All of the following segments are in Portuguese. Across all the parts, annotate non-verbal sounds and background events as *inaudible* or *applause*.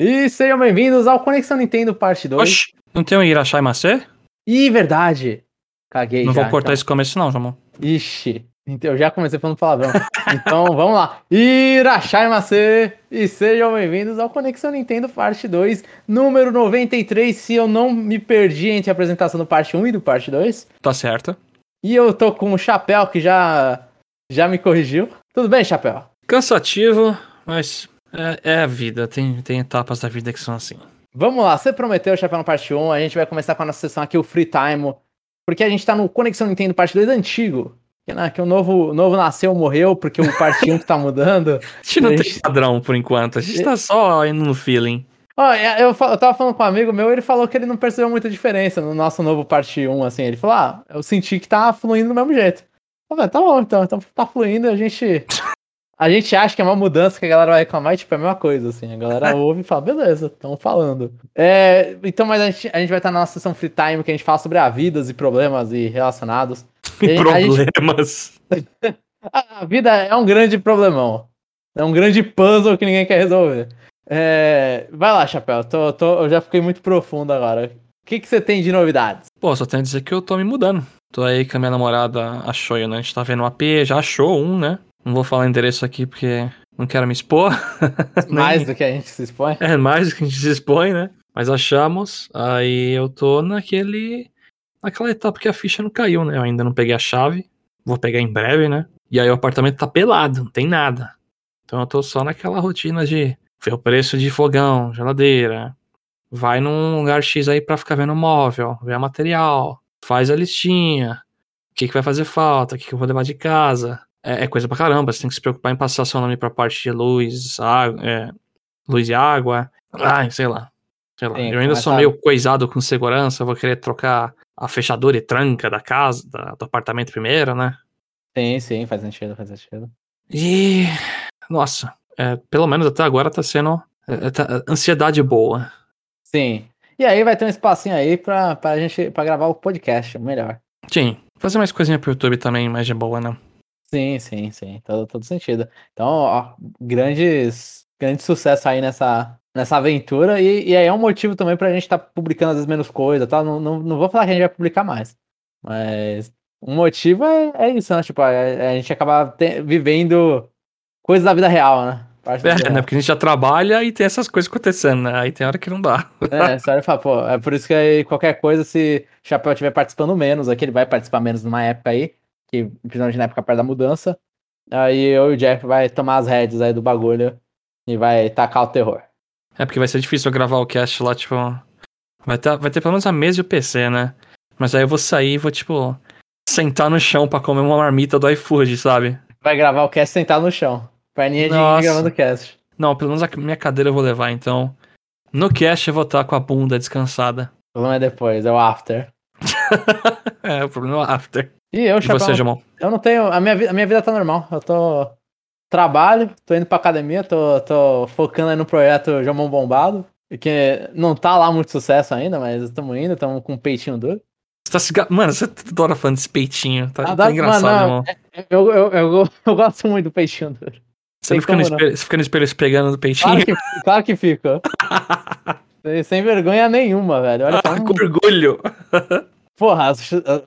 E sejam bem-vindos ao Conexão Nintendo Parte 2. Oxi, não tem um Irachai Macê? Ih, verdade. Caguei Não já. vou cortar então. esse começo não, Jamon. Ixi. Então, eu já comecei falando palavrão. *laughs* então, vamos lá. Irachai Macê. E sejam bem-vindos ao Conexão Nintendo Parte 2, número 93, se eu não me perdi entre a apresentação do Parte 1 e do Parte 2. Tá certo. E eu tô com o Chapéu, que já, já me corrigiu. Tudo bem, Chapéu? Cansativo, mas é, é a vida. Tem, tem etapas da vida que são assim. Vamos lá, você prometeu, Chapéu, no parte 1. A gente vai começar com a nossa sessão aqui, o Free Time. Porque a gente tá no Conexão Nintendo parte 2 antigo. Que, né, que o novo, o novo nasceu, morreu, porque o parte 1 que tá mudando. *laughs* A gente não A tem gente- padrão por enquanto. A gente tá só indo no feeling. Ó, eu, fa- eu tava falando com um amigo meu, ele falou que ele não percebeu muita diferença no nosso novo parte 1, assim. Ele falou, ah, eu senti que tá fluindo do mesmo jeito. Eu falei, tá bom, então, então tá fluindo, a gente... A gente acha que é uma mudança que a galera vai reclamar e, tipo, é a mesma coisa, assim. A galera *laughs* ouve e fala, beleza, estão falando. É, então, mas a gente, a gente vai estar na nossa sessão free time, que a gente fala sobre a vidas e problemas e relacionados. *laughs* E a gente- Problemas. *laughs* a vida é um grande problemão. É um grande puzzle que ninguém quer resolver. É, Vai lá, Chapéu. Tô, tô- eu já fiquei muito profundo agora. O que, que você tem de novidades? Pô, só tenho a dizer que eu tô me mudando. Tô aí com a minha namorada, achou, né? A gente tá vendo um AP, já achou um, né? Não vou falar endereço aqui porque não quero me expor. *laughs* Mais do que a gente se expõe? É mais do que a gente se expõe, né? Mas achamos. Aí eu tô naquele. Naquela etapa que a ficha não caiu, né? Eu ainda não peguei a chave. Vou pegar em breve, né? E aí o apartamento tá pelado, não tem nada. Então eu tô só naquela rotina de ver o preço de fogão, geladeira. Vai num lugar X aí pra ficar vendo móvel, ver material. Faz a listinha. O que, que vai fazer falta, o que, que eu vou levar de casa. É, é coisa pra caramba, você tem que se preocupar em passar seu nome pra parte de luz, água, é, luz e água. Ai, sei lá. Sei lá. Sim, eu ainda sou meio coisado com segurança, vou querer trocar a fechadura e tranca da casa, da- do apartamento primeiro, né? Sim, sim, faz sentido, faz sentido. E. Nossa, é, pelo menos até agora tá sendo. é, é, tá- ansiedade boa. Sim. E aí vai ter um espacinho aí pra, pra gente pra gravar o podcast, melhor. Sim, fazer mais coisinha pro YouTube também, mais de boa, né? Sim, sim, sim. Todo, todo sentido. Então, ó, grandes, grande sucesso aí nessa, nessa aventura. E, e aí é um motivo também pra gente estar publicando às vezes menos coisa, tá? Não, não, não vou falar que a gente vai publicar mais. Mas um motivo é, é isso, né? Tipo, a, a gente acaba te- vivendo coisas da vida real, né? Parte É, né? real. Porque a gente já trabalha e tem essas coisas acontecendo, né? Aí tem hora que não dá. É, sério, fala, pô, é por isso que aí qualquer coisa, se o Chapéu estiver participando menos, aqui ele vai participar menos numa época aí, que principalmente na época perto da mudança, aí eu e o Jeff vai tomar as rédeas aí do bagulho e vai tacar o terror. É porque vai ser difícil eu gravar o cast lá, tipo. Vai ter, vai ter pelo menos a mesa e o PC, né? Mas aí eu vou sair e vou, tipo, sentar no chão pra comer uma marmita do iFood, sabe? Vai gravar o cast sentado no chão, perninha de Nossa. gravando o cast. Não, pelo menos a minha cadeira eu vou levar, então. No cast eu vou estar com a bunda descansada. O problema é depois, é o after. *laughs* É, o problema é o after. E eu, Chapéu, você, Jamon? eu não tenho, a minha, vi- a minha vida tá normal, eu tô... Trabalho, tô indo pra academia, tô, tô focando aí no projeto Jamão Bombado, que não tá lá muito sucesso ainda, mas estamos indo, estamos com um peitinho duro. Você tá se... Mano, você adora falando desse peitinho. Tá, tá Adoro- engraçado, mano, irmão. Eu, eu, eu, *laughs* eu gosto muito do peixinho duro. Você não fica no, espelho, você fica no espelho se pegando do peitinho? Claro que, claro que fica. *laughs* Sem- vergonha nenhuma, velho. Olha. Ah, *laughs* com orgulho. Porra,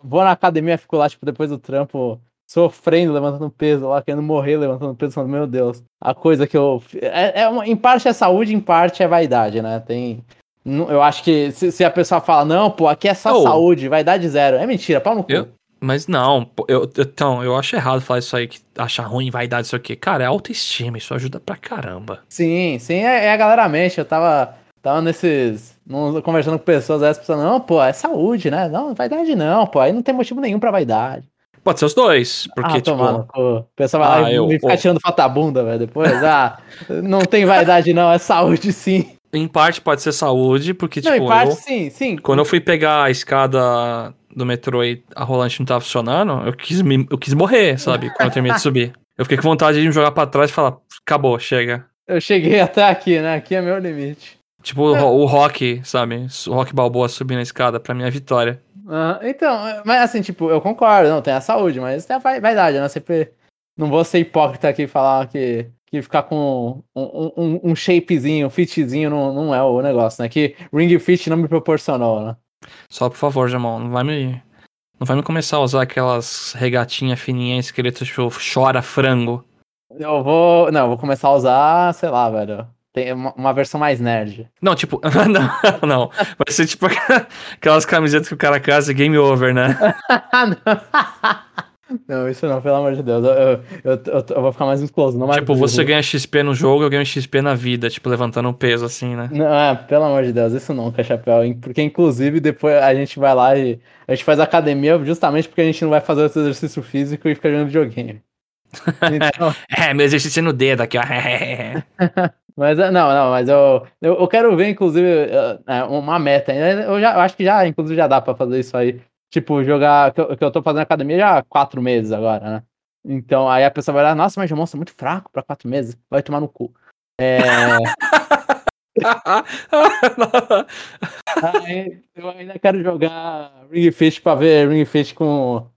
vou na academia, fico lá, tipo, depois do trampo, sofrendo, levantando peso lá, querendo morrer, levantando peso, falando, meu Deus, a coisa que eu. É, é uma- em parte é saúde, em parte é vaidade, né? Tem. Eu acho que se, se a pessoa fala, não, pô, aqui é só Oh. saúde, vaidade zero. É mentira, pau no cu. Eu- Mas não, eu, então, eu acho errado falar isso aí, que achar ruim, vaidade, isso aqui. Cara, é autoestima, isso ajuda pra caramba. Sim, sim, é, é a galera mente. Eu tava, tava nesses. conversando com pessoas, aí as pessoas, não, pô, é saúde, né? Não, vaidade não, pô, aí não tem motivo nenhum pra vaidade. Pode ser os dois, porque, ah, tipo... tomar no cu. O pessoal vai lá Ah, e eu- me fica oh. tirando foto da bunda, velho, depois. Ah, não tem vaidade não, é saúde sim. Em parte pode ser saúde, porque, não, tipo, em parte eu, sim, sim. quando eu fui pegar a escada do metrô e a rolante não tava funcionando, eu quis, me, eu quis morrer, sabe? Quando eu terminei de subir. Eu fiquei com vontade de me jogar pra trás e falar, acabou, chega. Eu cheguei *laughs* até aqui, né? Aqui é meu limite. Tipo o, o Rock, sabe? O Rock Balboa subindo a escada, pra mim é vitória. Ah, então, mas assim, tipo, eu concordo, não tem a saúde, mas tem a vai- vaidade, né? Sempre não vou ser hipócrita aqui e falar que, que ficar com um, um, um shapezinho, um fitzinho não, não é o negócio, né? Que Ring Fit não me proporcionou, né? Só por favor, Jamon, não vai me. Não vai me começar a usar aquelas regatinhas fininhas escritas tipo chora frango. Eu vou. Não, eu vou começar a usar, sei lá, velho. Tem uma, uma versão mais nerd. Não, tipo, *laughs* não, não. Vai ser tipo *laughs* aquelas camisetas que o cara casa game over, né? *laughs* não, isso não, pelo amor de Deus. Eu, eu, eu, eu vou ficar mais musculoso, não mais Tipo, você ganha XP no jogo, eu ganho XP na vida, tipo, levantando um peso assim, né? Não, é, pelo amor de Deus, isso nunca, chapéu. hein? Porque, inclusive, depois a gente vai lá e a gente faz academia justamente porque a gente não vai fazer esse exercício físico e fica jogando videogame. Então, É, meu exercício no dedo aqui, ó. Mas é, não, não, mas eu, eu, eu quero ver, inclusive, eh, é, uma meta. Eu, já, eu acho que já, inclusive, já dá pra fazer isso aí. Tipo, jogar. Que eu, que eu tô fazendo academia já há quatro meses agora, né? Então, aí a pessoa vai lá, nossa, mas o monstro é muito fraco pra quatro meses. Vai tomar no cu. É. *laughs* Aí, eu ainda quero jogar Ring Fit pra ver Ring Fit com, com-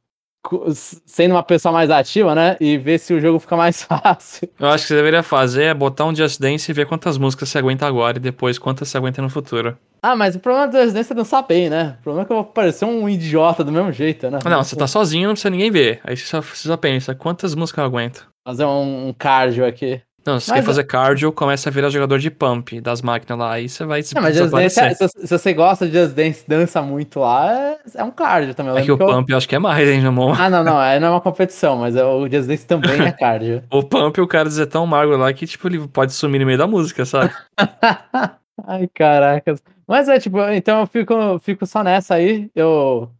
sendo uma pessoa mais ativa, né? E ver se o jogo fica mais *laughs* fácil. Eu acho que você deveria fazer é botar um Just Dance e ver quantas músicas você aguenta agora e depois quantas você aguenta no futuro. Ah, mas o problema do Resident é dançar bem, né? O problema é que eu vou parecer um idiota do mesmo jeito, né? Não, você tá sozinho, não precisa ninguém ver. Aí você só, você só pensa, quantas músicas eu aguento? Fazer um cardio aqui. Não, se você Mas quer fazer cardio, começa a virar jogador de pump das máquinas lá. Aí você vai Não, mas Just Dance, é- se, se você gosta de Just Dance dança muito lá, é, é um cardio também. Eu É que o que eu- pump eu acho que é mais, hein, Jamon? Ah, não, não, aí não é uma competição, mas é- o Just Dance também é cardio. *laughs* O pump, o cara dizer tão magro lá que, tipo, ele pode sumir no meio da música, sabe? *laughs* Ai, caracas. Mas é tipo, então eu fico, fico só nessa aí. Eu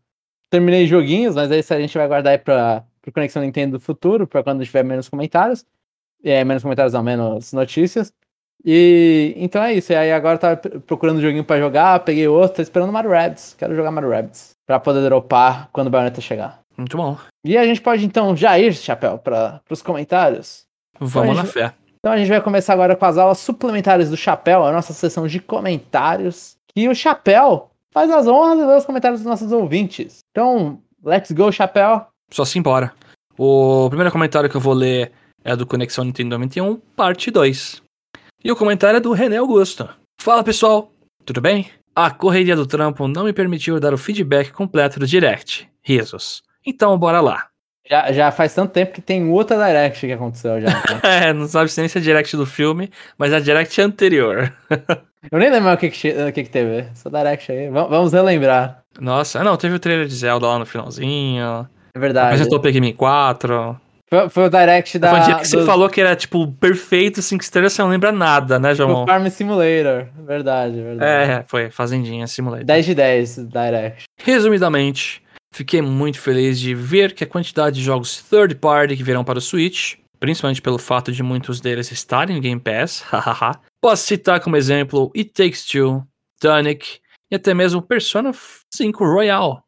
terminei joguinhos, mas aí a gente vai guardar aí pra, pro Conexão Nintendo do futuro, pra quando tiver menos comentários. É, menos comentários não, menos notícias. E então é isso. E aí agora eu tava p- procurando um joguinho pra jogar, peguei outro, tô esperando Mario Rabbids. Quero jogar Mario Rabbids. Pra poder dropar quando o Bayonetta chegar. Muito bom. E a gente pode então já ir, Chapéu, para os comentários. Vamos Mas- na fé. Então a gente vai começar agora com as aulas suplementares do Chapéu, a nossa sessão de comentários. E o Chapéu faz as honras de ler os comentários dos nossos ouvintes. Então, let's go, Chapéu. Só se embora. O primeiro comentário que eu vou ler é do Conexão Nintendo 91, parte 2. E o comentário é do René Augusto. Fala pessoal, tudo bem? A correria do trampo não me permitiu dar o feedback completo do direct. Risos. Então bora lá. Já, já faz tanto tempo que tem outra direct que aconteceu já. né? *laughs* É, não sabe se nem se é direct do filme, mas é a direct anterior. *laughs* Eu nem lembro o que, que, o que, que teve. Essa direct aí. Va- Vamos relembrar. Nossa, não, teve o trailer de Zelda lá no finalzinho. É verdade. Apresentou Pikmin 4. Foi, foi o direct da. Foi um dia que você do- falou que era, tipo, perfeito, 5 estrelas, você não lembra nada, né, do João? Farm Simulator. Verdade, verdade. É, foi Fazendinha Simulator. 10 de 10 direct. Resumidamente, fiquei muito feliz de ver que a quantidade de jogos third party que virão para o Switch, principalmente pelo fato de muitos deles estarem no Game Pass, *laughs* hahaha, posso citar como exemplo It Takes Two, Tunic e até mesmo Persona 5 Royal.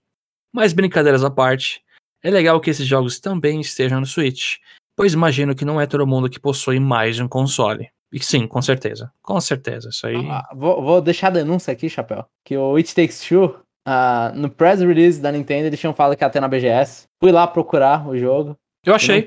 Mas brincadeiras à parte, é legal que esses jogos também estejam no Switch, pois imagino que não é todo mundo que possui mais um console. E sim, com certeza. Com certeza, isso aí. Ah, vou, vou deixar a denúncia aqui, Chapéu. Que o It Takes Two, ah, no press release da Nintendo, eles tinham falado que ia ter na BGS. Fui lá procurar o jogo. Eu achei,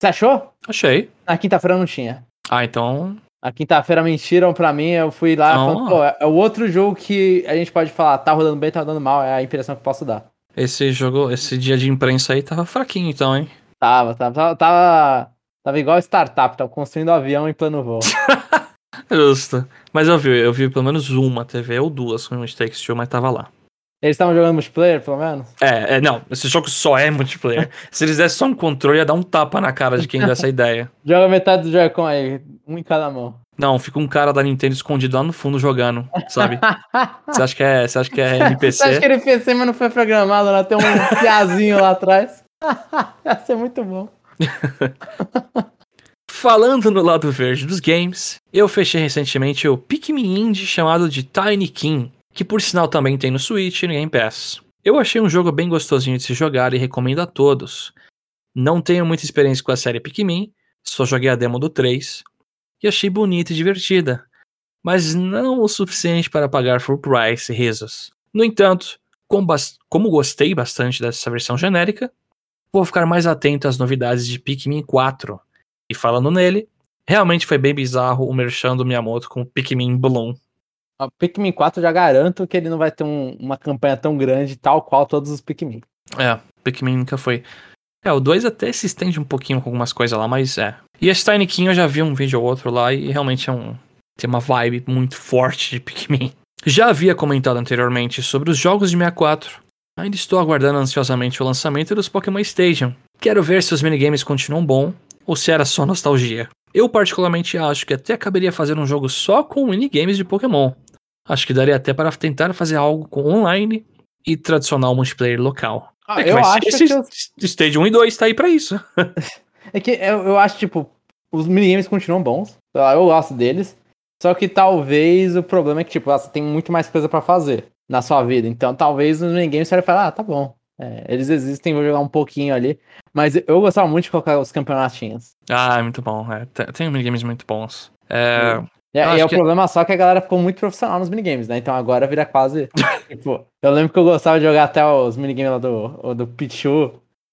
Você achou? achei. Na quinta-feira não tinha. Ah, então. Na quinta-feira mentiram pra mim, eu fui lá e Não. falei, pô, é é o outro jogo que a gente pode falar, tá rodando bem, tá rodando mal, é a impressão que eu posso dar. Esse jogo, esse dia de imprensa aí tava fraquinho, então, hein? Tava, tava, tava, tava, igual startup, tava construindo avião em plano voo. *laughs* Justo. Mas eu vi, eu vi pelo menos uma TV ou duas com o It Takes Two, mas tava lá. Eles estavam jogando multiplayer, pelo menos? É, é, não, esse jogo só é multiplayer. *laughs* Se eles dessem só um controle, ia dar um tapa na cara de quem deu essa *laughs* ideia. Joga metade do Joy-Con aí, um em cada mão. Não, fica um cara da Nintendo escondido lá no fundo jogando, sabe? *laughs* Você acha que é, você acha que é Você acha NPC? que ele PC, mas não foi programado lá? Tem um piazinho lá atrás. *laughs* Ia ser muito bom. *laughs* Falando no lado verde dos games, eu fechei recentemente o Pikmin Indie chamado de Tiny King, que por sinal também tem no Switch e no Game Pass. Eu achei um jogo bem gostosinho de se jogar e recomendo a todos. Não tenho muita experiência com a série Pikmin, só joguei a demo do 3 e achei bonita e divertida, mas não o suficiente para pagar full price risos. No entanto, com bas- como gostei bastante dessa versão genérica, vou ficar mais atento às novidades de Pikmin 4. E falando nele, realmente foi bem bizarro o merchan do Miyamoto com o Pikmin Bloom. O Pikmin 4 eu já garanto que ele não vai ter um- uma campanha tão grande, tal qual todos os Pikmin. É, Pikmin nunca foi. É, o 2 até se estende um pouquinho com algumas coisas lá, mas é. E esse Tiny King eu já vi um vídeo ou outro lá e realmente é um. Tem uma vibe muito forte de Pikmin. Já havia comentado anteriormente sobre os jogos de 64. Ainda estou aguardando ansiosamente o lançamento dos Pokémon Stadium. Quero ver se os minigames continuam bom ou se era só nostalgia. Eu particularmente acho que até caberia fazer um jogo só com minigames de Pokémon. Acho que daria até para tentar fazer algo com online e tradicional multiplayer local. Ah, É eu acho esse que Stage 1 e 2 tá aí pra isso. *laughs* É que eu, eu acho, tipo, os minigames continuam bons. Eu gosto deles. Só que talvez o problema é que, tipo, você tem muito mais coisa pra fazer na sua vida. Então talvez os minigames você vai falar, ah, tá bom. É, eles existem, vou jogar um pouquinho ali. Mas eu gostava muito de colocar os campeonatinhos. Ah, é muito bom. É, tem, tem minigames muito bons. É, E, Eu e acho é o que- problema só que a galera ficou muito profissional nos minigames, né? Então agora vira quase. *laughs* tipo, eu lembro que eu gostava de jogar até os minigames lá do, do Pichu,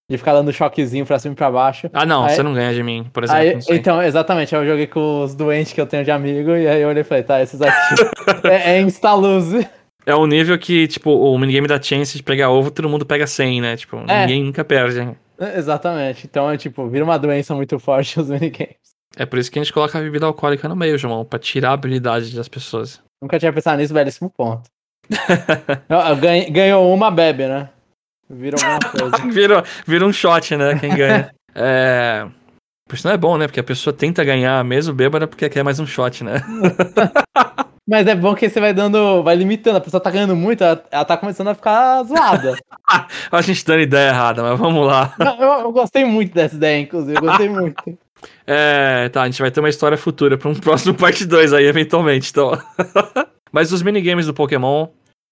de ficar dando choquezinho pra cima e pra baixo. Ah, não, Aí- você não ganha de mim, por exemplo. Aí, então, exatamente, eu joguei com os doentes que eu tenho de amigo, e aí eu olhei e falei, tá, esses aqui *laughs* é, é insta-lose. É o nível que, tipo, o minigame da chance de pegar ovo, todo mundo pega 100, né? Tipo, É. ninguém nunca perde. Exatamente, então é tipo, vira uma doença muito forte *laughs* os minigames. É por isso que a gente coloca a bebida alcoólica no meio, João, pra tirar a habilidade das pessoas. Nunca tinha pensado nisso, belíssimo ponto. *laughs* Ó, ganhei- ganhou uma, bebe, né? Vira alguma *laughs* coisa. vira, vira um shot, né? Quem ganha. *laughs* é. Por isso não é bom, né? Porque a pessoa tenta ganhar mesmo bêbada porque quer mais um shot, né? *laughs* Mas é bom que você vai dando, vai limitando, a pessoa tá ganhando muito, ela, ela tá começando a ficar zoada. A gente dando ideia errada, mas vamos lá. Eu, eu gostei muito dessa ideia, inclusive, eu gostei muito. É, tá, a gente vai ter uma história futura pra um próximo parte 2 aí, eventualmente, então. Mas os minigames do Pokémon,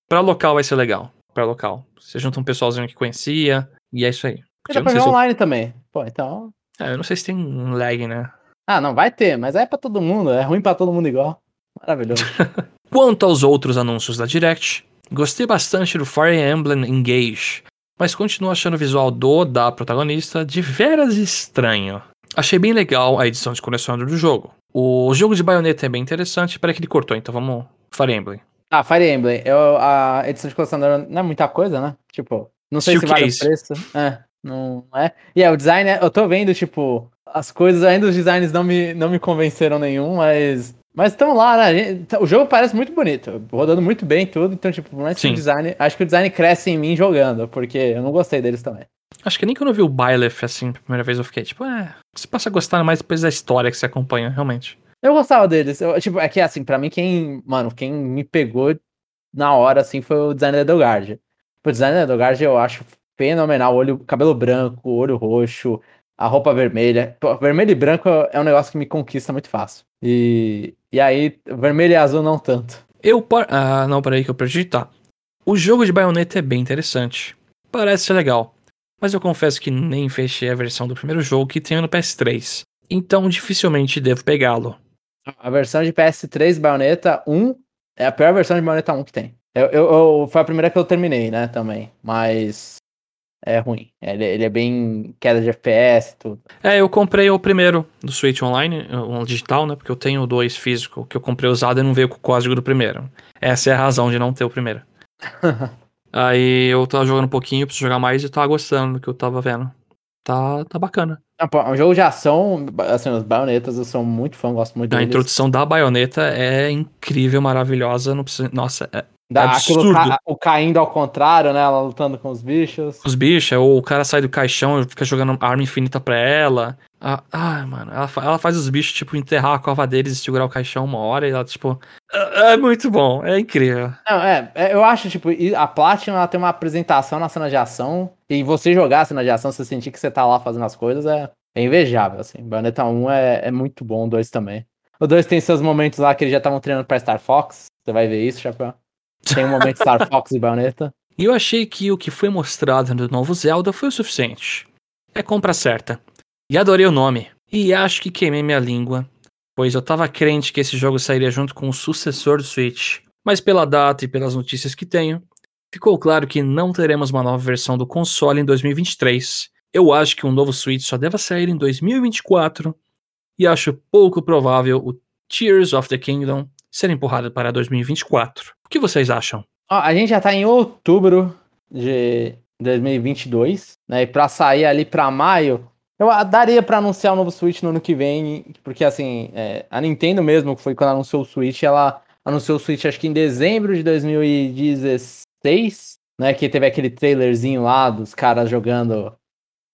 pra local vai ser legal. Pra local. Você junta um pessoalzinho que conhecia, e é isso aí. Porque Dá pra jogar se eu... online também. Pô, então. é, eu não sei se tem um lag, né? Ah, não, vai ter, mas é pra todo mundo, é ruim pra todo mundo igual. Maravilhoso. *laughs* Quanto aos outros anúncios da Direct, gostei bastante do Fire Emblem Engage, mas continuo achando o visual do da protagonista de veras estranho. Achei bem legal a edição de colecionador do jogo. O jogo de baioneta é bem interessante, peraí que ele cortou, então vamos. Fire Emblem. Ah, Fire Emblem, eu, a edição de colecionador não é muita coisa, né? Tipo, não sei se vale o preço. É, não é. E é, o design, é- eu tô vendo, tipo, as coisas, ainda os designs não me, não me convenceram nenhum, mas. Mas estão lá, né? Gente- O jogo parece muito bonito, rodando muito bem e tudo, então, tipo, não é que o design. Acho que o design cresce em mim jogando, porque eu não gostei deles também. Acho que nem quando eu vi o Byleth, assim, pela primeira vez eu fiquei tipo, é. Você passa a gostar mais depois da história que você acompanha, realmente. Eu gostava deles. Eu, tipo, é que assim, pra mim, quem. Mano, quem me pegou na hora, assim, foi o designer do Edelgard. O designer Edelgard eu acho fenomenal. Olho, cabelo branco, olho roxo, a roupa vermelha. Pô, vermelho e branco é um negócio que me conquista muito fácil. E, e aí, vermelho e azul não tanto. Eu. par- Ah, não, peraí que eu perdi. Tá. O jogo de baioneta é bem interessante. Parece ser legal. Mas eu confesso que nem fechei a versão do primeiro jogo que tenho no PS3. Então dificilmente devo pegá-lo. A versão de PS3 Bayonetta 1 é a pior versão de Bayonetta 1 que tem. Eu, eu- eu- foi a primeira que eu terminei, né, também. Mas é ruim. Ele, ele é bem queda de FPS e tudo. É, eu comprei o primeiro do Switch Online, o digital, né? Porque eu tenho dois físico que eu comprei usado e não veio com o código do primeiro. Essa é a razão de não ter o primeiro. *laughs* Aí eu tava jogando um pouquinho, preciso jogar mais e tava gostando do que eu tava vendo. Tá, tá bacana. Ah, pô, um jogo de ação, assim, os baionetas eu sou muito fã, gosto muito A deles. introdução da baioneta é incrível, maravilhosa. Não precisa... Nossa, é... Aquilo absurdo. ca- o caindo ao contrário, né? Ela lutando com os bichos. os bichos, ou o cara sai do caixão e fica jogando arma infinita pra ela. Ah, ai, mano, ela, ela faz os bichos, tipo, enterrar a cova deles e segurar o caixão uma hora e ela, tipo. É é muito bom, é incrível. Não, é, é, eu acho, tipo, a Platinum ela tem uma apresentação na cena de ação. E você jogar a cena de ação, você sentir que você tá lá fazendo as coisas, é, é invejável, assim. Bayonetta 1 é, é muito bom, o 2 também. O 2 tem seus momentos lá que eles já estavam treinando pra Star Fox. Você vai ver isso, Chapéu. Tem um momento Star *laughs* Fox e Bayonetta. E eu achei que o que foi mostrado no novo Zelda foi o suficiente. É compra certa. E adorei o nome. E acho que queimei minha língua, pois eu tava crente que esse jogo sairia junto com o sucessor do Switch. Mas pela data e pelas notícias que tenho, ficou claro que não teremos uma nova versão do console em 2023. Eu acho que um novo Switch só deve sair em 2024. e acho pouco provável o Tears of the Kingdom ser empurrado para 2024. O que vocês acham? Ó, a gente já tá em outubro de 2022, né? E pra sair ali pra maio, eu daria pra anunciar o novo Switch no ano que vem, porque assim, é, a Nintendo mesmo, que foi quando anunciou o Switch, ela anunciou o Switch acho que em dezembro de 2016, né? Que teve aquele trailerzinho lá dos caras jogando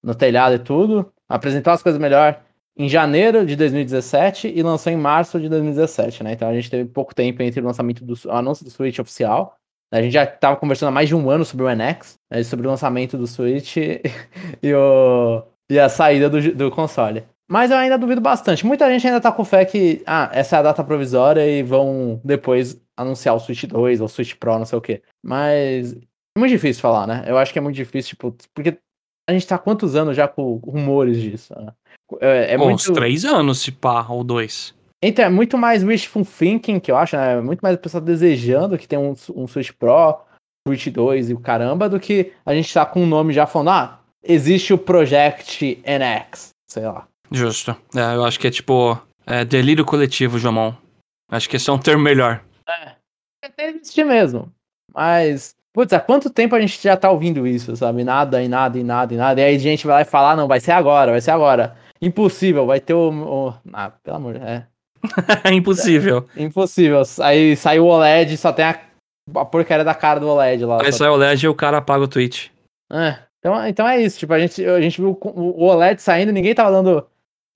no telhado e tudo. Apresentou as coisas melhor em janeiro de 2017 e lançou em março de 2017, né? Então a gente teve pouco tempo entre o lançamento do o anúncio do Switch oficial. A gente já estava conversando há mais de um ano sobre o NX, né, sobre o lançamento do Switch *laughs* e, o, e a saída do, do console. Mas eu ainda duvido bastante. Muita gente ainda tá com fé que, ah, essa é a data provisória e vão depois anunciar o Switch 2 ou o Switch Pro, não sei o quê. Mas é muito difícil falar, né? Eu acho que é muito difícil, tipo, porque a gente tá há quantos anos já com rumores disso, né? É, é Bom, muito... uns três anos, se pá, ou dois. Então, é muito mais wishful thinking, que eu acho, né? É muito mais a pessoa desejando que tem um, um Switch Pro, Switch 2 e o caramba, do que a gente tá com um nome já falando, ah, existe o Project NX, sei lá. Justo. É, eu acho que é tipo é, delírio coletivo, Jomon. Acho que esse é um termo melhor. É, até existir mesmo. Mas, putz, há quanto tempo a gente já tá ouvindo isso, sabe? Nada e nada e nada e nada. E aí a gente vai lá e falar, não, vai ser agora, vai ser agora. Impossível, vai ter o. o... Ah, pelo amor, é. é *laughs* impossível. É, impossível. Aí saiu o OLED, só tem a, a porcaria da cara do OLED lá. Aí sai o OLED e o cara apaga o tweet. É. Então, então é isso, tipo, a gente, a gente viu o OLED saindo, ninguém tava dando.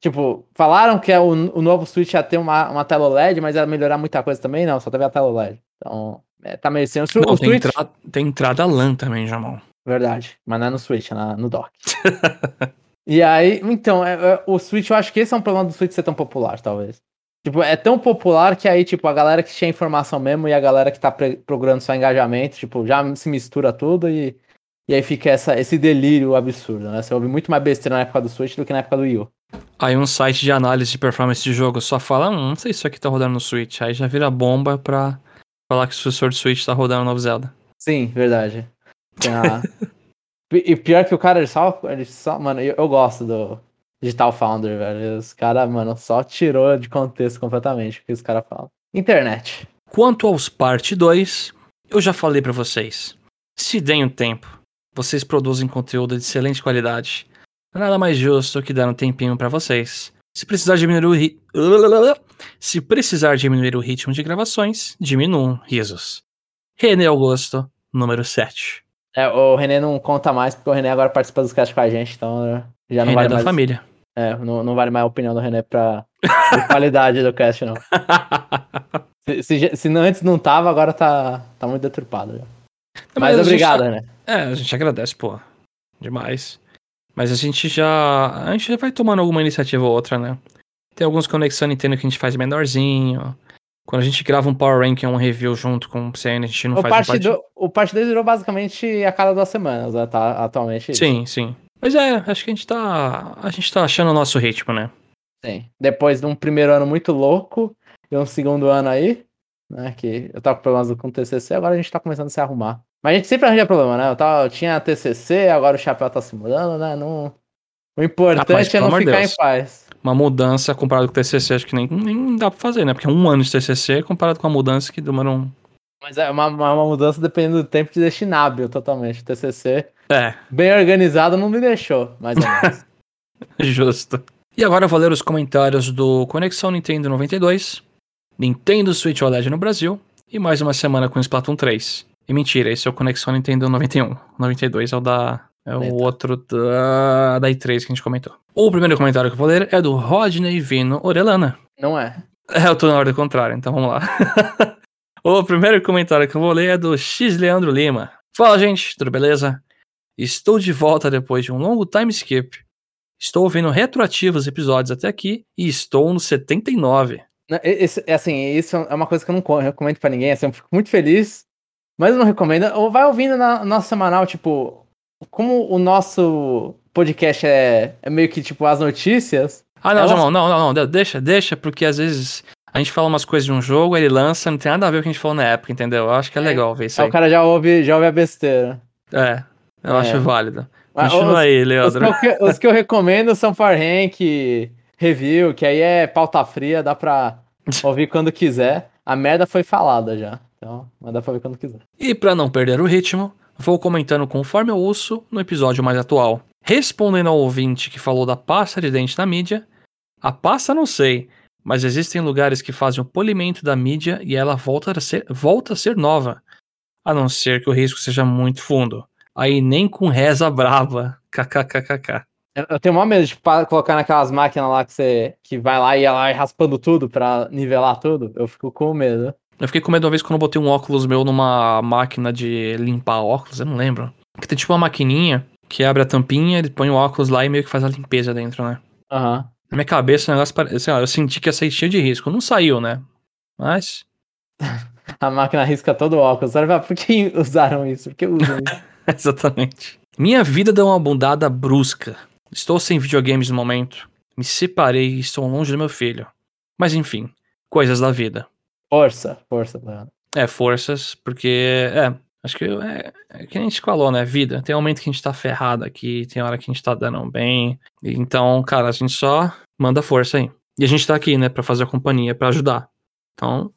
Tipo, falaram que é o, o novo Switch ia ter uma, uma tela OLED, mas ia melhorar muita coisa também, não, só teve a tela OLED. Então, é, tá meio sem o, não, o tem, Switch... entra, tem entrada LAN também, Jamon. Verdade, mas não é no Switch, é na, no dock. *laughs* E aí, então, é, é, o Switch, eu acho que esse é um problema do Switch ser tão popular, talvez. Tipo, é tão popular que aí, tipo, a galera que tinha informação mesmo e a galera que tá procurando só engajamento, tipo, já se mistura tudo e, e aí fica essa, esse delírio absurdo, né? Você ouve muito mais besteira na época do Switch do que na época do Wii U. Aí um site de análise de performance de jogo só fala, hum, não sei se isso aqui tá rodando no Switch. Aí já vira bomba pra falar que o sucessor do Switch tá rodando no novo Zelda. Sim, verdade. A... *laughs* E pior que o cara, ele só. Ele só mano, eu, eu gosto do Digital Founder, velho. Os caras, mano, só tirou de contexto completamente o que os caras falam. Internet. Quanto aos parte 2, eu já falei para vocês. Se deem um tempo, vocês produzem conteúdo de excelente qualidade. Nada mais justo que dar um tempinho para vocês. Se precisar diminuir o ri... *laughs* Se precisar diminuir o ritmo de gravações, diminuam risos. René Augusto, número 7. É, o René não conta mais, porque o René agora participa dos cast com a gente, então já não René vale da mais. família. É, não, não vale mais a opinião do René pra qualidade do cast, não. *laughs* se, se, se, antes não tava, agora tá, tá muito deturpado já. Mas, Mas obrigado, René. É, a gente agradece, pô. Demais. Mas a gente já. A gente já vai tomando alguma iniciativa ou outra, né? Tem alguns conexão Nintendo que a gente faz menorzinho. Quando a gente grava um Power Ranking, um review junto com o CN, a gente não o faz parte um do, O parte 2 virou basicamente a cada duas semanas, né, tá, atualmente. Sim, sim. Mas é, acho que a gente tá. A gente tá achando o nosso ritmo, né? Sim. Depois de um primeiro ano muito louco e um segundo ano aí, né? Que eu tava com problemas com o TCC, agora a gente tá começando a se arrumar. Mas a gente sempre arranja problema, né? Eu, tava, eu tinha TCC, agora o chapéu tá se mudando, né? Não... O importante ah, é não ficar Deus. em paz uma mudança comparado com o TCC, acho que nem, nem dá pra fazer, né? Porque é um ano de TCC comparado com a mudança que demora um... Mas é uma, uma, mudança dependendo do tempo de destinável totalmente. O TCC, é. bem organizado, não me deixou, mais ou menos. *laughs* Justo. E agora eu vou ler os comentários do Conexão Nintendo 92, Nintendo Switch OLED no Brasil e mais uma semana com Splatoon 3. E mentira, esse é o Conexão Nintendo 91. 92 é o da é o outro da, da E3 que a gente comentou. O primeiro comentário que eu vou ler é do Rodney Vino Orelana. Não é. É, eu tô na ordem contrária, então vamos lá. *laughs* o primeiro comentário que eu vou ler é do X Leandro Lima. Fala, gente, tudo beleza? Estou de volta depois de um longo time skip. Estou ouvindo retroativos episódios até aqui e estou no 79. Esse, é assim, isso é uma coisa que eu não recomendo para ninguém. Assim, eu fico muito feliz, mas eu não recomendo. Ou vai ouvindo na nossa semanal, tipo, como o nosso podcast é, é meio que tipo as notícias. Ah, não, elas... não, não, não, não, deixa, deixa, porque às vezes a gente fala umas coisas de um jogo, ele lança, não tem nada a ver com o que a gente falou na época, entendeu? Eu acho que é, é legal ver isso aí. O cara já ouve, já ouve a besteira. É, eu é. acho válido. Continua os, aí, Leandro. Os que, os que, eu recomendo são Far Rank, review, que aí é pauta fria, dá pra *laughs* ouvir quando quiser. A merda foi falada já. Então, mas dá pra ver quando quiser. E para não perder o ritmo, vou comentando conforme eu ouço no episódio mais atual. Respondendo ao ouvinte que falou da pasta de dente na mídia, a pasta não sei, mas existem lugares que fazem o polimento da mídia e ela volta a ser, volta a ser nova. A não ser que o risco seja muito fundo. Aí nem com reza brava. *laughs* KKKKK. Eu, tenho maior medo de colocar naquelas máquinas lá que você que vai lá e ela vai raspando tudo pra nivelar tudo. Eu fico com medo. Eu fiquei com medo uma vez quando eu botei um óculos meu numa máquina de limpar óculos, eu não lembro. Que tem tipo uma maquininha que abre a tampinha, ele põe o óculos lá e meio que faz a limpeza dentro, né? Aham. Na minha cabeça o negócio ó, eu senti que ia sair cheio de risco. Não saiu, né? Mas. *laughs* A máquina risca todo o óculos. Por que *laughs* usaram isso? Por que usam isso? *laughs* Exatamente. Minha vida deu uma bundada brusca. Estou sem videogames no momento. Me separei e estou longe do meu filho. Mas enfim, coisas da vida. Força, força, Leandro. É, forças, porque. É, acho que é, é que a gente falou, né? Vida. Tem momento que a gente tá ferrado aqui, tem hora que a gente tá dando bem. Então, cara, a gente só manda força aí. E a gente tá aqui, né, pra fazer a companhia, pra ajudar. Então,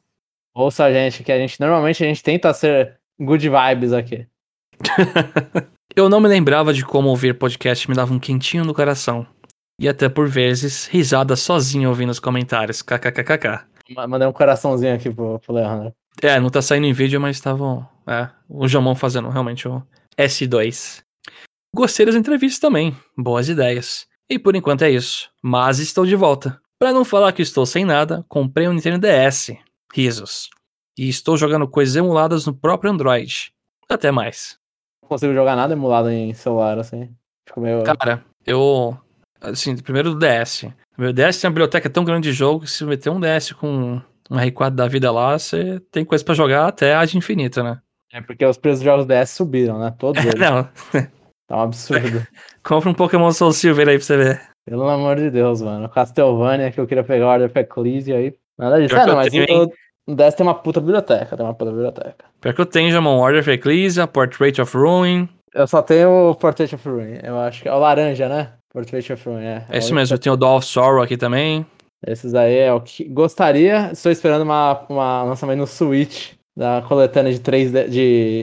Ouça a gente, que a gente normalmente a gente tenta ser good vibes aqui. *laughs* eu não me lembrava de como ouvir podcast me dava um quentinho no coração. E até por vezes, risada sozinho ouvindo os comentários. KKKKK. Ma- Mandei um coraçãozinho aqui pro, pro Leandro. É, não tá saindo em vídeo, mas estavam. É, o Jamon fazendo realmente o S2. Gostei das entrevistas também. Boas ideias. E por enquanto é isso. Mas estou de volta. Pra não falar que estou sem nada, comprei um Nintendo DS. Risos. E estou jogando coisas emuladas no próprio Android. Até mais. Não consigo jogar nada emulado em celular, assim. Meio. Cara, eu. Assim, primeiro do DS. Meu DS tem uma biblioteca tão grande de jogo que se meter um DS com um R4 da vida lá, você tem coisa pra jogar até a de infinita, né? É porque os preços dos jogos DS subiram, né? Todos *laughs* eles. Não, Tá um absurdo. *laughs* compra um Pokémon Soul Silver aí pra você ver. Pelo amor de Deus, mano. Castlevania, que eu queria pegar Order of Ecclesia aí. Nada disso. Pior que não, eu mas tenho, o, o DS tem uma puta biblioteca. Tem uma puta biblioteca. Pior que eu tenho, Jamon, Order of Ecclesia, Portrait of Ruin. Eu só tenho o Portrait of Ruin. Eu acho que é o laranja, né? Portrait of Ruin, é. É isso mesmo, eu tenho o Doll of Sorrow aqui também. Esses aí é o que gostaria. Estou esperando uma, uma lançamento no Switch da coletânea de 3 de,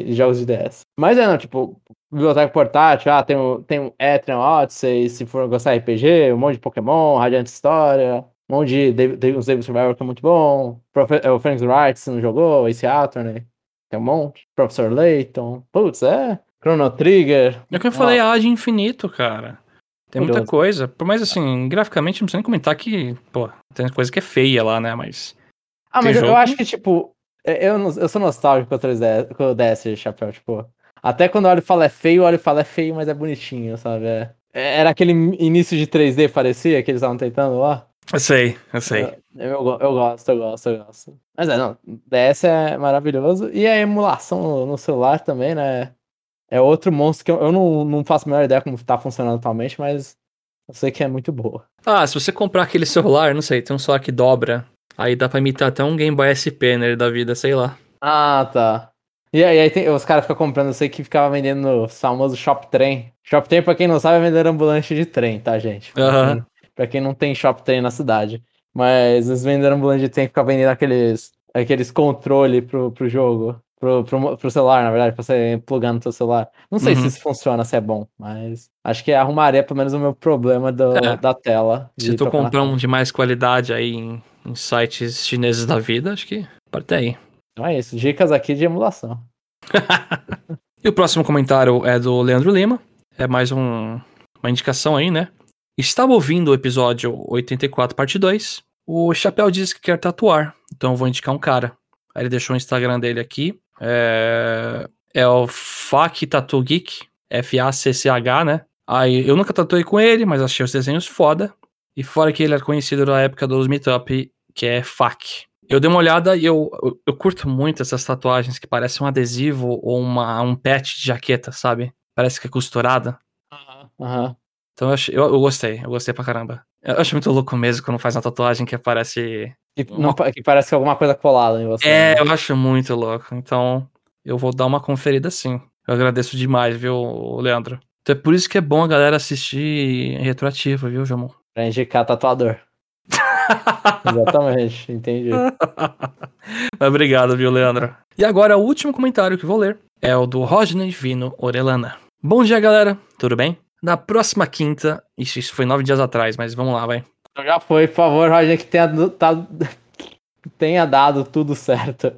de- jogos de DS. Mas é, não, tipo, biblioteca portátil, ah, tem o, tem o Etrian Odyssey, se for gostar de RPG, um monte de Pokémon, Radiante História, um monte de Dav- Dav- os David Survivor que é muito bom. É, o Phoenix Wright, se não jogou, Ace Attorney, tem um monte. Professor Layton, putz, é. Chrono Trigger. É o que eu falei, a de infinito, cara. Tem muita coisa. Por mais assim, graficamente não precisa nem comentar que, pô, tem coisa que é feia lá, né? Mas. Ah, mas eu, eu jogo? acho que, tipo, eu, não- eu sou nostálgico com o 3DS, com o DS, chapéu, tipo. Até quando eu olho e falo é feio, eu olho e falo é feio, mas é bonitinho, sabe? É- é- era aquele início de 3D, parecia, que eles estavam tentando lá. Eu sei, eu sei. Eu, eu, go- eu gosto, eu gosto, eu gosto. Mas é, não, DS é maravilhoso. E a emulação no, no celular também, né? É outro monstro que eu, eu não, não faço a menor ideia como tá funcionando atualmente, mas eu sei que é muito boa. Ah, se você comprar aquele celular, não sei, tem um celular que dobra. Aí dá pra imitar até um Game Boy SP nele da vida, sei lá. Ah, tá. E aí, aí tem- os caras ficam comprando, eu sei que ficava vendendo no famoso Shop Trem. Shop Trem, pra quem não sabe, é vender ambulante de trem, tá, gente? Quem, pra quem não tem Shop Trem na cidade. Mas os vendedores ambulantes de trem ficam vendendo aqueles, aqueles controle pro, pro jogo. Pro, pro, pro celular, na verdade, pra você plugar no seu celular. Não sei Uhum. se isso funciona, se é bom, mas acho que arrumaria pelo menos o meu problema do- É. da tela. Se tu comprar um de mais qualidade aí em, em sites chineses da vida, acho que ter aí. Então é isso, dicas aqui de emulação. *laughs* E o próximo comentário é do Leandro Lima. É mais um- uma indicação aí, né? Estava ouvindo o episódio 84, parte 2. O Chapéu disse que quer tatuar, então eu vou indicar um cara. Aí ele deixou o Instagram dele aqui. É, é o Fak Tattoo Geek, F-A-C-C-H, né? Aí eu nunca tatuei com ele, mas achei os desenhos foda. E fora que ele era conhecido na época dos Meetup, que é Fak. Eu dei uma olhada e eu, eu, eu curto muito essas tatuagens que parecem um adesivo ou uma, um patch de jaqueta, sabe? Parece que é costurada. Aham. Então eu, achei- eu, eu gostei, eu gostei pra caramba. Eu acho muito louco mesmo quando faz uma tatuagem que parece. Que, não pa- que parece que é alguma coisa colada em você. É, né? eu acho muito louco. Então eu vou dar uma conferida sim. Eu agradeço demais, viu, Leandro? Então é por isso que é bom a galera assistir retroativa, viu, Jamon? *laughs* Pra indicar tatuador. Exatamente, entendi. *laughs* Obrigado, viu, Leandro? E agora o último comentário que vou ler é o do Rodney Vino Orelana. Bom dia, galera. Tudo bem? Na próxima quinta. Ixi, isso foi nove dias atrás, mas vamos lá, vai. Então já foi, por favor, Roger, que tenha, tá, tenha dado tudo certo.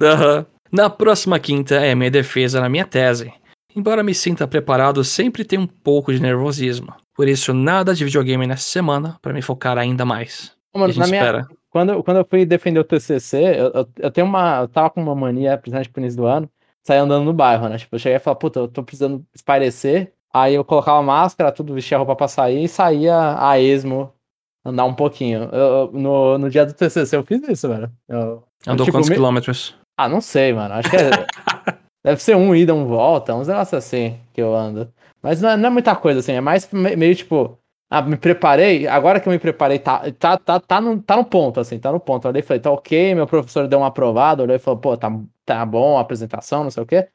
Uhum. Na próxima quinta é minha defesa na minha tese. Embora me sinta preparado, sempre tem um pouco de nervosismo. Por isso, nada de videogame nessa semana para me focar ainda mais. Mano, na minha, quando, quando eu fui defender o TCC, eu, eu, eu, tenho uma, eu tava com uma mania, principalmente pro início do ano, sair andando no bairro, né? Tipo, eu cheguei e falei, puta, eu tô precisando espairecer. Aí eu colocava máscara, tudo, vestia a roupa pra sair e saía a esmo andar um pouquinho. Eu, no, no dia do TCC eu fiz isso, velho. Eu, Andou tipo, quantos me... quilômetros? Ah, não sei, mano. Acho que é... *laughs* deve ser um ida, um volta, uns negócios assim que eu ando. Mas não é, não é muita coisa, assim. É mais meio tipo, ah, me preparei, agora que eu me preparei, tá, tá, tá, tá, no, tá no ponto, assim, tá no ponto. Eu olhei e falei, tá ok, meu professor deu uma aprovada, olhei e falou, pô, tá, tá bom a apresentação, não sei o quê.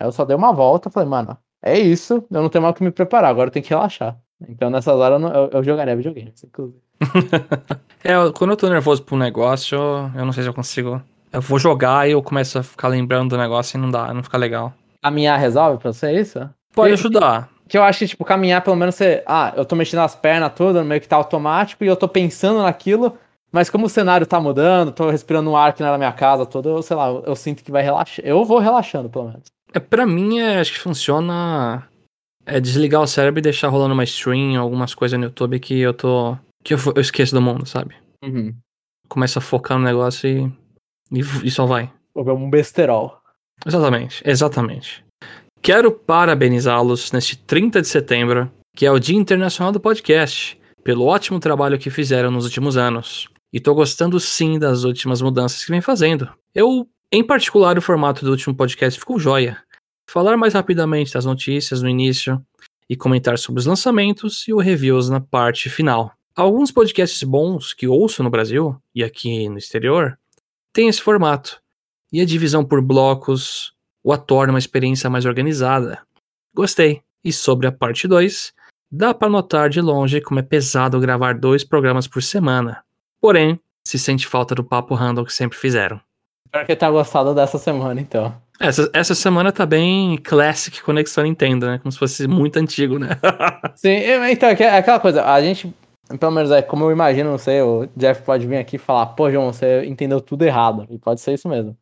Aí eu só dei uma volta, falei, mano, é isso, eu não tenho mais o que me preparar, agora eu tenho que relaxar. Então nessas horas eu, eu, eu jogaria videogame, inclusive. *laughs* é, quando eu tô nervoso pro negócio, eu não sei se eu consigo. Eu vou jogar e eu começo a ficar lembrando do negócio e não dá, não fica legal. Caminhar resolve pra você isso? Pode ajudar. Que eu acho que, tipo, caminhar, pelo menos você. Ah, eu tô mexendo as pernas todas, meio que tá automático, e eu tô pensando naquilo, mas como o cenário tá mudando, tô respirando um ar que não é na minha casa toda, eu sei lá, eu, eu sinto que vai relaxar. Eu vou relaxando, pelo menos. É, pra mim, é, acho que funciona. É desligar o cérebro e deixar rolando uma stream, algumas coisas no YouTube que eu tô. que eu, eu esqueço do mundo, sabe? Uhum. Começa a focar no negócio e. e, e só vai. Ou ver um besterol. Exatamente, exatamente. Quero parabenizá-los neste 30 de setembro, que é o Dia Internacional do Podcast, pelo ótimo trabalho que fizeram nos últimos anos. E tô gostando sim das últimas mudanças que vem fazendo. Eu, em particular, o formato do último podcast ficou joia. Falar mais rapidamente das notícias no início e comentar sobre os lançamentos e o reviews na parte final. Alguns podcasts bons que ouço no Brasil e aqui no exterior têm esse formato. E a divisão por blocos, o a torna uma experiência mais organizada. Gostei. E sobre a parte 2, dá para notar de longe como é pesado gravar dois programas por semana. Porém, se sente falta do papo random que sempre fizeram. Espero que tenha gostado dessa semana, então. Essa, essa semana tá bem classic Conexão Nintendo, né? Como se fosse muito antigo, né? *laughs* Sim, então, é, aquela coisa, a gente, pelo menos é como eu imagino, não sei, o Jeff pode vir aqui e falar, pô, João, você entendeu tudo errado. E pode ser isso mesmo.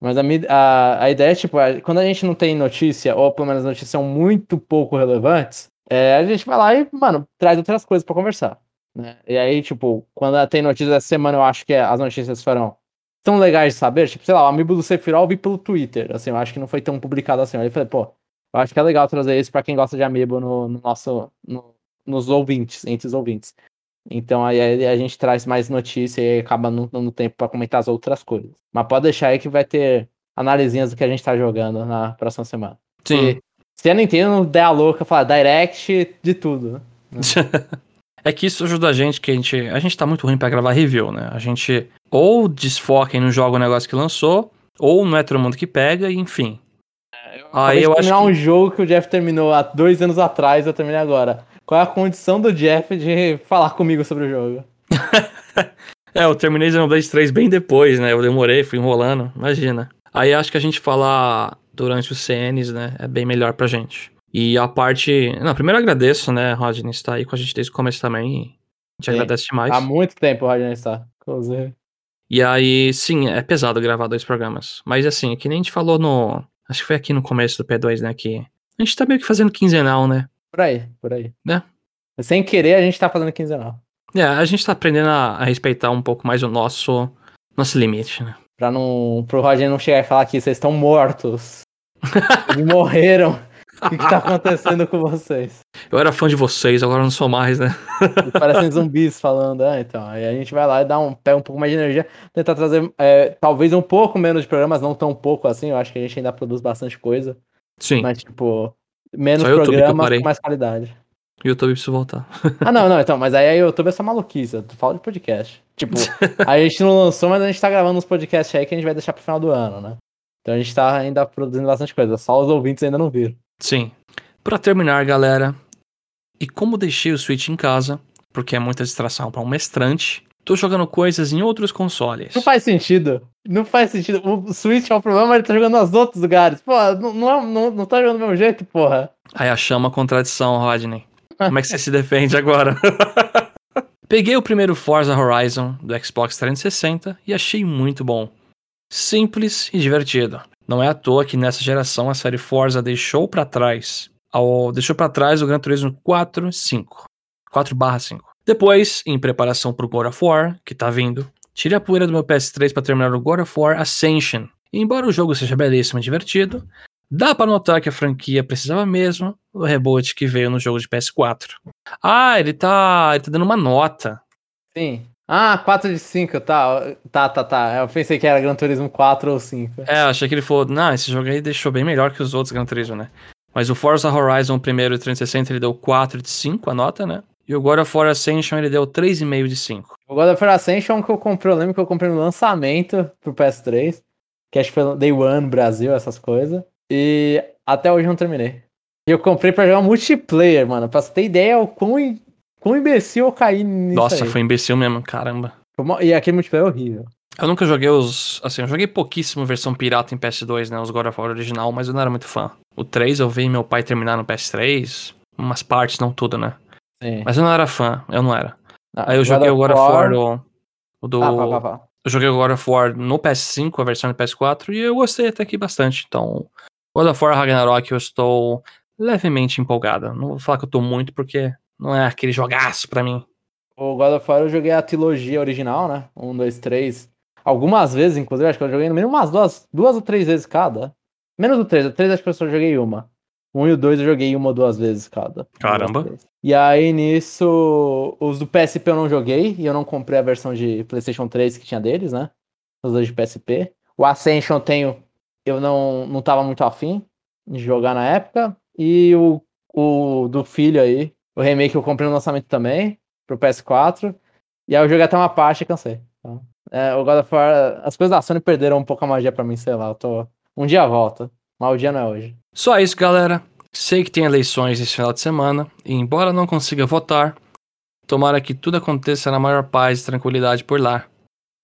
Mas a, a, a ideia é, tipo, quando a gente não tem notícia, ou pelo menos notícias são muito pouco relevantes, é, a gente vai lá e, mano, traz outras coisas para conversar. Né? E aí, tipo, quando tem notícias essa semana, eu acho que as notícias foram tão legais de saber. Tipo, sei lá, o amigo do Sephiroth eu vi pelo Twitter. Assim, eu acho que não foi tão publicado assim. Aí eu falei, pô, eu acho que é legal trazer isso para quem gosta de Amiibo no, no nosso. No, nos ouvintes, entre os ouvintes. Então aí a gente traz mais notícia e acaba não dando tempo para comentar as outras coisas. Mas pode deixar aí que vai ter análisinhas do que a gente tá jogando na próxima semana. Sim. E, se a Nintendo não der a louca, falar direct de tudo, né? *laughs* é que isso ajuda a gente, que a gente, a gente tá muito ruim para gravar review, né? A gente ou desfoca e não joga o negócio que lançou, ou não é todo mundo que pega, enfim. É, eu aí eu acho que... um jogo que o Jeff terminou há dois anos atrás, eu terminei agora. Qual é a condição do Jeff de falar comigo sobre o jogo? *laughs* é, eu terminei Xenoblade 3 bem depois, né? Eu demorei, fui enrolando, imagina. Aí acho que a gente falar durante os CNs, né, é bem melhor pra gente. E a parte. Não, primeiro agradeço, né, Rodney, estar aí com a gente desde o começo também. A gente sim. agradece demais. Há muito tempo o Rodney está, inclusive. E aí, sim, é pesado gravar dois programas. Mas assim, que nem a gente falou no. Acho que foi aqui no começo do P2, né? Que a gente tá meio que fazendo quinzenal, né? Por aí, por aí. Né? Sem querer, a gente tá fazendo quinzenal. É, a gente tá aprendendo a, a respeitar um pouco mais o nosso, nosso limite, né? Pra não. Pro Roger não chegar e falar que vocês estão mortos. *laughs* Eles morreram. O que, que tá acontecendo com vocês? Eu era fã de vocês, agora não sou mais, né? Parecem zumbis falando, ah, então. Aí a gente vai lá e dá um, pega um pouco mais de energia, tentar trazer é, talvez um pouco menos de programas, não tão pouco assim. Eu acho que a gente ainda produz bastante coisa. Sim. Mas, tipo, menos programas com mais qualidade. YouTube precisa voltar. Ah, não, não, então, mas aí a YouTube é essa maluquice, tu fala de podcast. Tipo, a gente não lançou, mas a gente tá gravando uns podcasts aí que a gente vai deixar pro final do ano, né? Então a gente tá ainda produzindo bastante coisa, só os ouvintes ainda não viram. Sim. Para terminar, galera, e como deixei o Switch em casa, porque é muita distração para um mestrante, tô jogando coisas em outros consoles. Não faz sentido. Não faz sentido. O Switch é o problema, ele tá jogando nos outros lugares. Pô, não, não, é- não, não tá jogando do mesmo jeito, porra. Aí achamos a contradição, Rodney. Como é que você *laughs* se defende agora? *laughs* Peguei o primeiro Forza Horizon do Xbox 360 e achei muito bom. Simples e divertido. Não é à toa que nessa geração a série Forza deixou pra trás ao, deixou para trás o Gran Turismo 4 5. 4/5. Depois, em preparação pro God of War, que tá vindo, tirei a poeira do meu PS3 para terminar o God of War Ascension. E embora o jogo seja belíssimo e divertido, dá para notar que a franquia precisava mesmo do reboot que veio no jogo de PS4. Ah, ele tá, ele tá dando uma nota. Sim. Ah, 4 de 5, tá. Tá, tá, tá. Eu pensei que era Gran Turismo 4 ou 5. É, achei que ele falou, não, esse jogo aí deixou bem melhor que os outros Gran Turismo, né? Mas o Forza Horizon primeiro de 360 ele deu 4 de 5 a nota, né? E o God of War Ascension ele deu 3,5 de 5. O God of War Ascension que eu comprei, eu lembro que eu comprei no lançamento pro PS3, que acho que foi Day One Brasil, essas coisas. E até hoje eu não terminei. E eu comprei pra jogar multiplayer, mano. Pra você ter ideia o quão, quão imbecil eu caí nisso Nossa, aí. foi imbecil mesmo, caramba. E aquele multiplayer é horrível. Eu nunca joguei os. Assim, eu joguei pouquíssimo versão pirata em PS2, né? Os God of War original, mas eu não era muito fã. O 3 eu vi meu pai terminar no PS3, umas partes, não tudo, né? Sim. Mas eu não era fã, eu não era. Ah, Aí eu joguei o God of War, o, o do. Ah. Eu joguei o God of War no PS5, a versão do PS4, e eu gostei até que bastante. Então, God of War Ragnarok eu estou levemente empolgado. Não vou falar que eu tô muito, porque não é aquele jogaço pra mim. O God of War eu joguei a trilogia original, né? Um, dois, três. Algumas vezes, inclusive, acho que eu joguei no mínimo umas duas, duas ou três vezes cada. Menos do três. O três acho que eu só joguei uma. Um e o dois eu joguei uma ou duas vezes cada. Caramba. E aí nisso, os do PSP eu não joguei e eu não comprei a versão de PlayStation 3 que tinha deles, né? Os dois de PSP. O Ascension eu tenho, eu não, não tava muito afim de jogar na época. E o, o do filho aí, o remake eu comprei no lançamento também, pro PS4. E aí eu joguei até uma parte e cansei. Então, é, o God of War, as coisas da Sony perderam um pouco a magia pra mim, sei lá. Eu tô, um dia volta, mas o dia não é hoje. Só isso, galera. Sei que tem eleições esse final de semana, e embora não consiga votar, tomara que tudo aconteça na maior paz e tranquilidade por lá.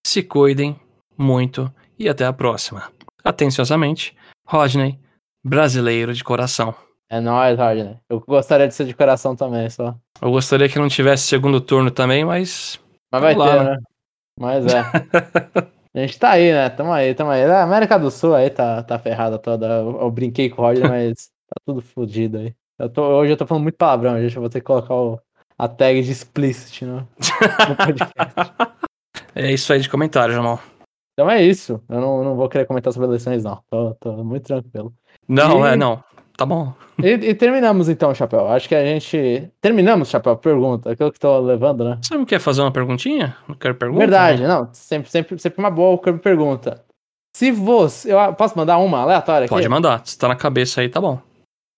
Se cuidem muito e até a próxima. Atenciosamente, Rodney, brasileiro de coração. É nóis, Rodney. Eu gostaria de ser de coração também, só. Eu gostaria que não tivesse segundo turno também, mas. Mas vai Vamos ter, lá, né? Mas é. *laughs* A gente tá aí, né? Tamo aí, tamo aí. A América do Sul aí tá, tá ferrada toda. Eu, eu brinquei com o Rodney, mas *laughs* tá tudo fodido aí. Eu tô, hoje eu tô falando muito palavrão, gente. Eu vou ter que colocar o, a tag de explicit no, no podcast. *laughs* É isso aí de comentário, Jamal. Então é isso. Eu não, não vou querer comentar sobre eleições, não. Tô, tô muito tranquilo. Não, E- é, não. Tá bom. E, e terminamos então, Chapéu. Acho que a gente. Terminamos, Chapéu. Pergunta. Aquilo que tô levando, né? Você não quer fazer uma perguntinha? Não quero pergunta? Verdade, não. Sempre, sempre, sempre uma boa pergunta. Se você. Eu posso mandar uma aleatória aqui? Pode mandar. Se tá na cabeça aí, tá bom.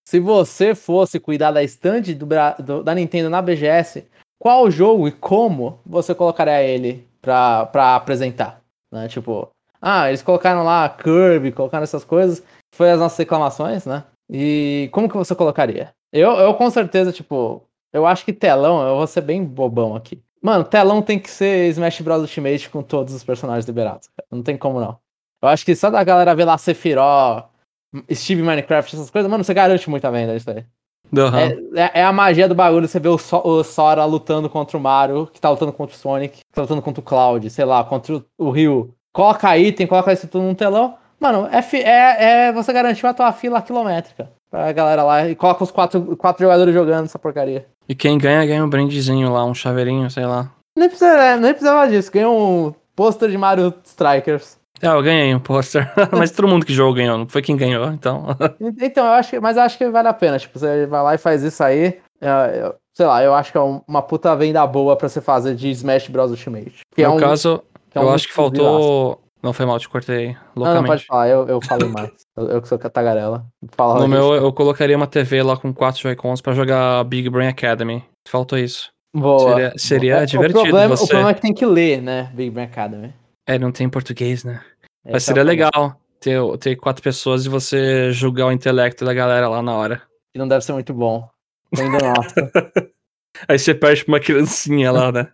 Se você fosse cuidar da estande do, do- da Nintendo na BGS, qual jogo e como você colocaria ele pra, pra apresentar? Né? Tipo, ah, eles colocaram lá Kirby, colocaram essas coisas, foi as nossas reclamações, né? E como que você colocaria? Eu, eu com certeza, tipo, eu acho que telão, eu vou ser bem bobão aqui. Mano, telão tem que ser Smash Bros. Ultimate com todos os personagens liberados. cara. Não tem como não. Eu acho que só da galera ver lá Sephiroth, Steve Minecraft, essas coisas, mano, você garante muita venda isso aí. É, é- é a magia do bagulho, você vê o, So- o Sora lutando contra o Mario, que tá lutando contra o Sonic, que tá lutando contra o Cloud, sei lá, contra o, o Ryu. Coloca item, coloca isso tudo num telão. Mano, é, é, é você garantiu a tua fila quilométrica pra galera lá e coloca os quatro, quatro jogadores jogando essa porcaria. E quem ganha, ganha um brindezinho lá, um chaveirinho, sei lá. Nem, precisa, nem precisava disso, ganhou um pôster de Mario Strikers. É, eu ganhei um pôster. *laughs* Mas todo mundo que jogou ganhou, não foi quem ganhou, então. *laughs* Então, eu acho que, mas eu acho que vale a pena. Tipo, você vai lá e faz isso aí. é, eu- sei lá, eu acho que é um- uma puta venda boa pra você fazer de Smash Bros. Ultimate. Que no é um, caso, que é eu um acho que faltou. Não foi mal, te cortei Não, não, loucamente. pode falar, eu, eu falei mais. eu, eu que sou tagarela. Fala, no meu, eu colocaria uma TV lá com quatro Joy-Cons pra jogar Big Brain Academy. Faltou isso. Boa. Seria, seria É, divertido o problema, você. O problema é que tem que ler, né? Big Bang Academy. É, não tem em português, né? Mas é seria legal ter, ter quatro pessoas e você julgar o intelecto da galera lá na hora. Que não deve ser muito bom. Ainda *laughs* nossa. Aí você perde pra uma criancinha lá, né?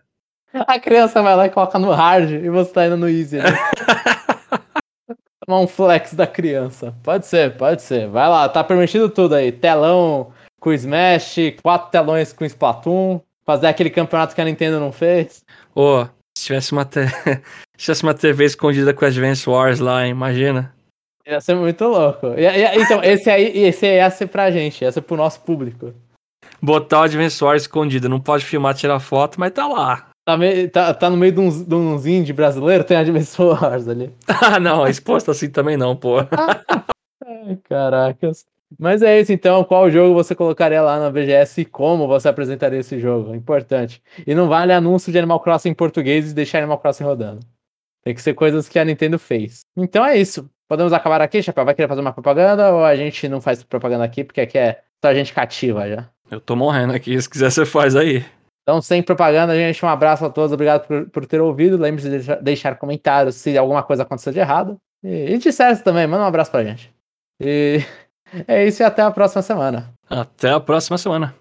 *laughs* A criança vai lá e coloca no hard e você tá indo no easy. Né? *laughs* *laughs* Tomar um flex da criança. Pode ser, pode ser. Vai lá, tá permitido tudo aí. Telão com Smash, quatro telões com Splatoon. Fazer aquele campeonato que a Nintendo não fez. Ô, oh, se tivesse uma, te... *laughs* se tivesse uma TV escondida com Advance Wars lá, imagina. Ia ser muito louco. E, e, então, esse aí, esse aí ia ser pra gente, ia ser pro nosso público. Botar o Advance Wars escondido, não pode filmar, tirar foto, mas tá lá. Tá, meio, tá, tá no meio de uns, de uns indie brasileiro, tem Advance Wars ali. *laughs* ah, não, exposto assim também não, pô. *laughs* Ai, caracas. Mas é isso então, qual jogo você colocaria lá na BGS e como você apresentaria esse jogo? Importante. E não vale anúncio de Animal Crossing em português e deixar Animal Crossing rodando. Tem que ser coisas que a Nintendo fez. Então é isso. Podemos acabar aqui, Chapéu? Vai querer fazer uma propaganda ou a gente não faz propaganda aqui porque aqui é só a gente cativa já? Eu tô morrendo aqui, se quiser você faz aí. Então, sem propaganda, gente, um abraço a todos, obrigado por, por ter ouvido. Lembre-se de deixar, deixar comentários se alguma coisa aconteceu de errado. E, e certo também, manda um abraço pra gente. E *laughs* é isso e até a próxima semana. Até a próxima semana.